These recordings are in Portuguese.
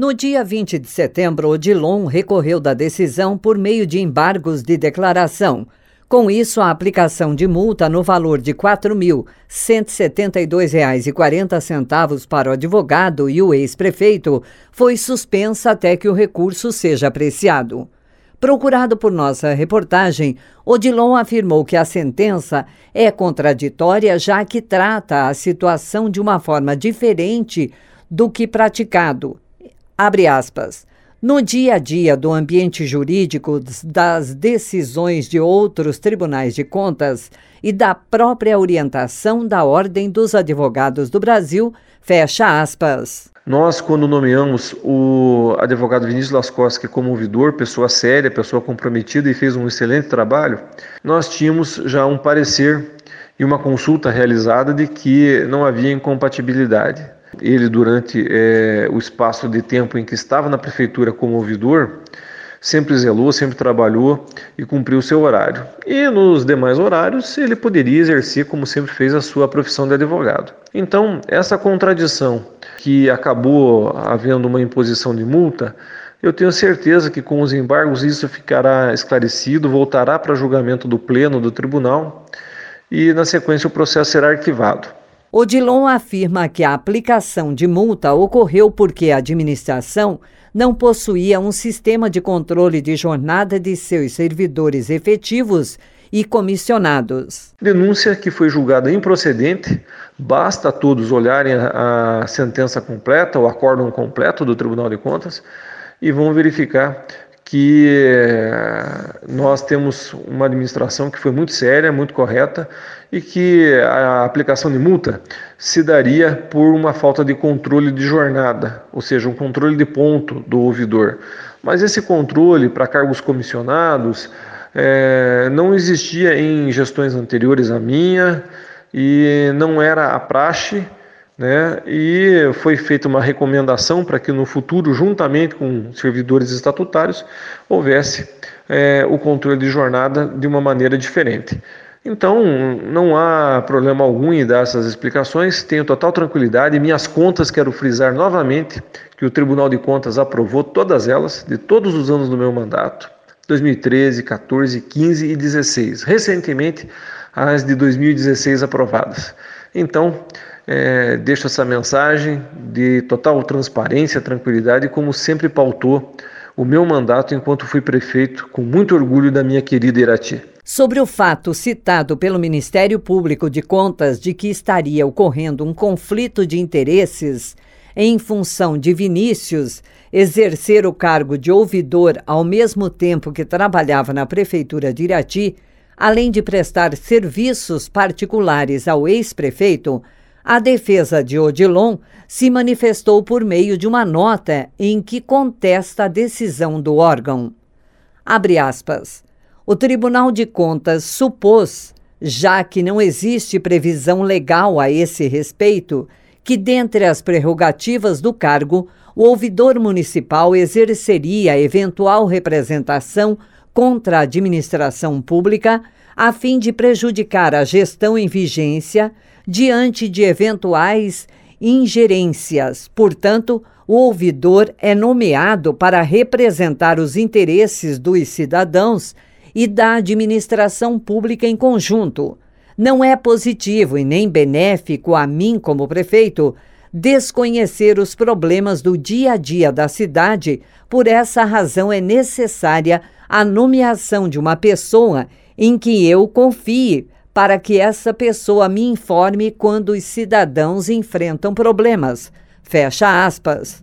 No dia 20 de setembro, Odilon recorreu da decisão por meio de embargos de declaração. Com isso, a aplicação de multa no valor de R$ 4.172,40 para o advogado e o ex-prefeito foi suspensa até que o recurso seja apreciado. Procurado por nossa reportagem, Odilon afirmou que a sentença é contraditória, já que trata a situação de uma forma diferente do que praticado Abre aspas. No dia a dia do ambiente jurídico, das decisões de outros tribunais de contas e da própria orientação da Ordem dos Advogados do Brasil, fecha aspas. Nós, quando nomeamos o advogado Vinícius Lascosque como ouvidor, pessoa séria, pessoa comprometida e fez um excelente trabalho, nós tínhamos já um parecer e uma consulta realizada de que não havia incompatibilidade. Ele, durante é, o espaço de tempo em que estava na prefeitura como ouvidor, sempre zelou, sempre trabalhou e cumpriu o seu horário. E nos demais horários, ele poderia exercer, como sempre fez, a sua profissão de advogado. Então, essa contradição que acabou havendo uma imposição de multa, eu tenho certeza que com os embargos isso ficará esclarecido, voltará para julgamento do pleno do tribunal e, na sequência, o processo será arquivado. Odilon afirma que a aplicação de multa ocorreu porque a administração não possuía um sistema de controle de jornada de seus servidores efetivos e comissionados. Denúncia que foi julgada improcedente, basta todos olharem a, sentença completa, o acórdão completo do Tribunal de Contas e vão verificar que eh, nós temos uma administração que foi muito séria, muito correta e que a aplicação de multa se daria por uma falta de controle de jornada, ou seja, um controle de ponto do ouvidor. Mas esse controle para cargos comissionados é, não existia em gestões anteriores à minha e não era a praxe né? E foi feita uma recomendação para que no futuro, juntamente com servidores estatutários, houvesse é, o controle de jornada de uma maneira diferente. Então, não há problema algum em dar essas explicações, tenho total tranquilidade. Minhas contas, quero frisar novamente que o Tribunal de Contas aprovou todas elas, de todos os anos do meu mandato, 2013, 14, 15 e 16. Recentemente, as de 2016 aprovadas. Então, é, deixo essa mensagem de total transparência, tranquilidade, como sempre pautou o meu mandato enquanto fui prefeito, com muito orgulho da minha querida Irati. Sobre o fato citado pelo Ministério Público de Contas de que estaria ocorrendo um conflito de interesses em função de Vinícius exercer o cargo de ouvidor ao mesmo tempo que trabalhava na Prefeitura de Irati, além de prestar serviços particulares ao ex-prefeito, a defesa de Odilon se manifestou por meio de uma nota em que contesta a decisão do órgão. Abre aspas. O Tribunal de Contas supôs, já que não existe previsão legal a esse respeito, que dentre as prerrogativas do cargo, o ouvidor municipal exerceria eventual representação contra a administração pública a fim de prejudicar a gestão em vigência diante de eventuais ingerências. Portanto, o ouvidor é nomeado para representar os interesses dos cidadãos e da administração pública em conjunto. Não é positivo e nem benéfico a mim, como prefeito, desconhecer os problemas do dia a dia da cidade. Por essa razão, é necessária a nomeação de uma pessoa em que eu confie para que essa pessoa me informe quando os cidadãos enfrentam problemas. Fecha aspas.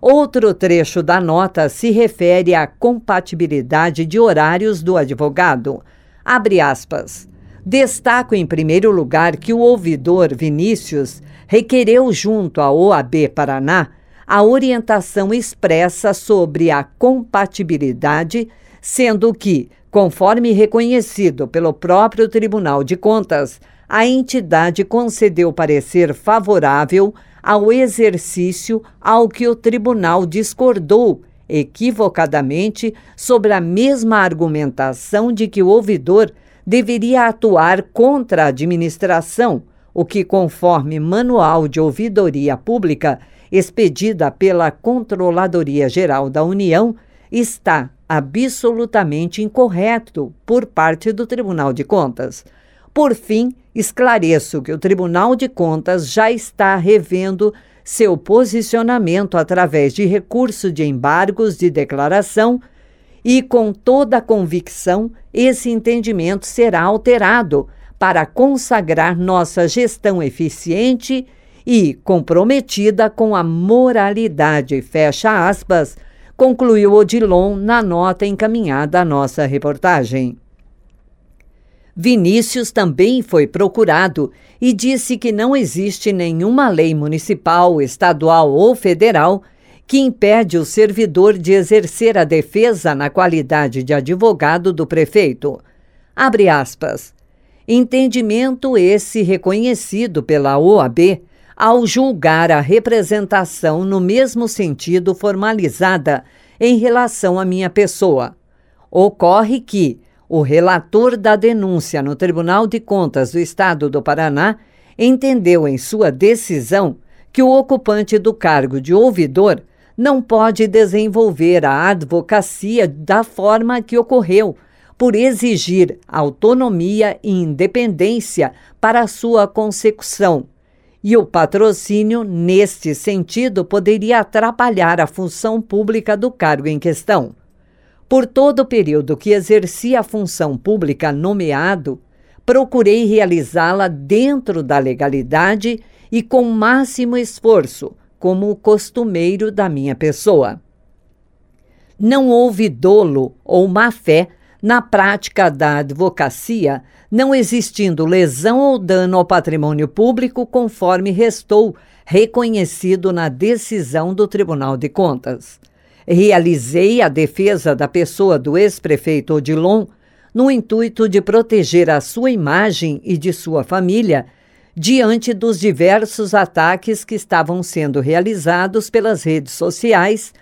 Outro trecho da nota se refere à compatibilidade de horários do advogado. Abre aspas. Destaco em primeiro lugar que o ouvidor Vinícius requereu junto à OAB Paraná a orientação expressa sobre a compatibilidade, sendo que, Conforme reconhecido pelo próprio Tribunal de Contas, a entidade concedeu parecer favorável ao exercício ao que o tribunal discordou equivocadamente sobre a mesma argumentação de que o ouvidor deveria atuar contra a administração, o que, conforme Manual de Ouvidoria Pública, expedida pela Controladoria Geral da União, está absolutamente incorreto por parte do Tribunal de Contas. Por fim, esclareço que o Tribunal de Contas já está revendo seu posicionamento através de recurso de embargos de declaração e, com toda a convicção, esse entendimento será alterado para consagrar nossa gestão eficiente e comprometida com a moralidade. Fecha aspas concluiu Odilon na nota encaminhada à nossa reportagem. Vinícius também foi procurado e disse que não existe nenhuma lei municipal, estadual ou federal que impede o servidor de exercer a defesa na qualidade de advogado do prefeito. Abre aspas. Entendimento esse reconhecido pela OAB ao julgar a representação no mesmo sentido formalizada em relação à minha pessoa. Ocorre que o relator da denúncia no Tribunal de Contas do Estado do Paraná entendeu em sua decisão que o ocupante do cargo de ouvidor não pode desenvolver a advocacia da forma que ocorreu, por exigir autonomia e independência para sua consecução e o patrocínio, neste sentido, poderia atrapalhar a função pública do cargo em questão. Por todo o período que exerci a função pública nomeado, procurei realizá-la dentro da legalidade e com máximo esforço, como o costumeiro da minha pessoa. Não houve dolo ou má-fé na prática da advocacia, não existindo lesão ou dano ao patrimônio público, conforme restou reconhecido na decisão do Tribunal de Contas. Realizei a defesa da pessoa do ex-prefeito Odilon no intuito de proteger a sua imagem e de sua família diante dos diversos ataques que estavam sendo realizados pelas redes sociais,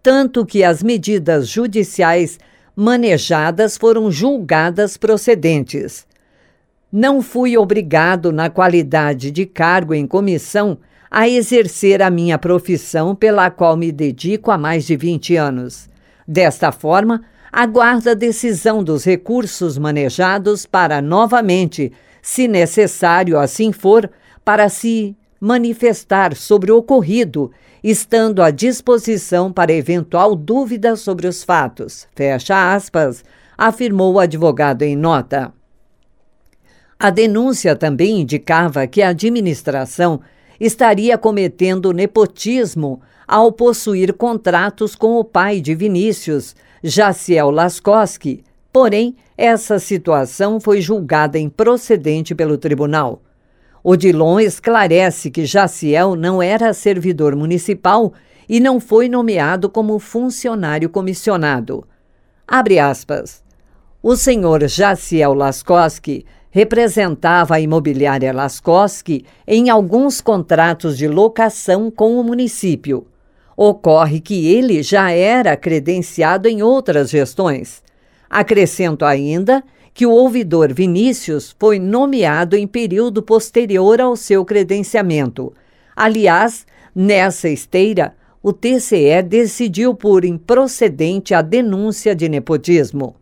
tanto que as medidas judiciais manejadas foram julgadas procedentes. Não fui obrigado, na qualidade de cargo em comissão, a exercer a minha profissão pela qual me dedico há mais de 20 anos. Desta forma, aguardo a decisão dos recursos manejados para novamente, se necessário assim for, para se manifestar sobre o ocorrido estando à disposição para eventual dúvida sobre os fatos. Fecha aspas, afirmou o advogado em nota. A denúncia também indicava que a administração estaria cometendo nepotismo ao possuir contratos com o pai de Vinícius, Jaciel Laskowski. Porém, essa situação foi julgada improcedente pelo tribunal. Odilon esclarece que Jaciel não era servidor municipal e não foi nomeado como funcionário comissionado. Abre aspas. O senhor Jaciel Laskowski representava a imobiliária Laskowski em alguns contratos de locação com o município. Ocorre que ele já era credenciado em outras gestões. Acrescento ainda que o ouvidor Vinícius foi nomeado em período posterior ao seu credenciamento. Aliás, nessa esteira, o TCE decidiu por improcedente a denúncia de nepotismo.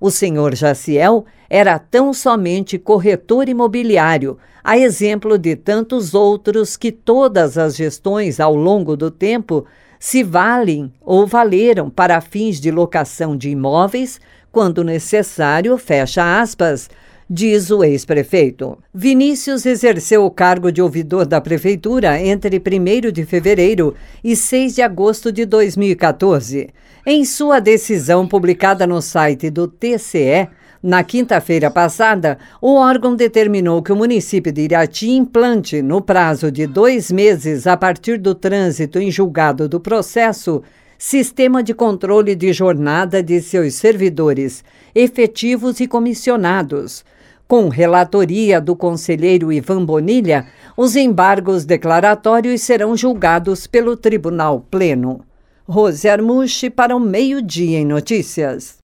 O senhor Jaciel era tão somente corretor imobiliário, a exemplo de tantos outros que todas as gestões ao longo do tempo se valem ou valeram para fins de locação de imóveis quando necessário, fecha aspas, diz o ex-prefeito. Vinícius exerceu o cargo de ouvidor da prefeitura entre 1 de fevereiro e 6 de agosto de 2014. Em sua decisão publicada no site do TCE, na quinta-feira passada, o órgão determinou que o município de Irati implante, no prazo de dois meses a partir do trânsito em julgado do processo, sistema de controle de jornada de seus servidores, efetivos e comissionados. Com relatoria do conselheiro Ivan Bonilha, os embargos declaratórios serão julgados pelo Tribunal Pleno. Rose Armuche para o Meio-Dia em Notícias.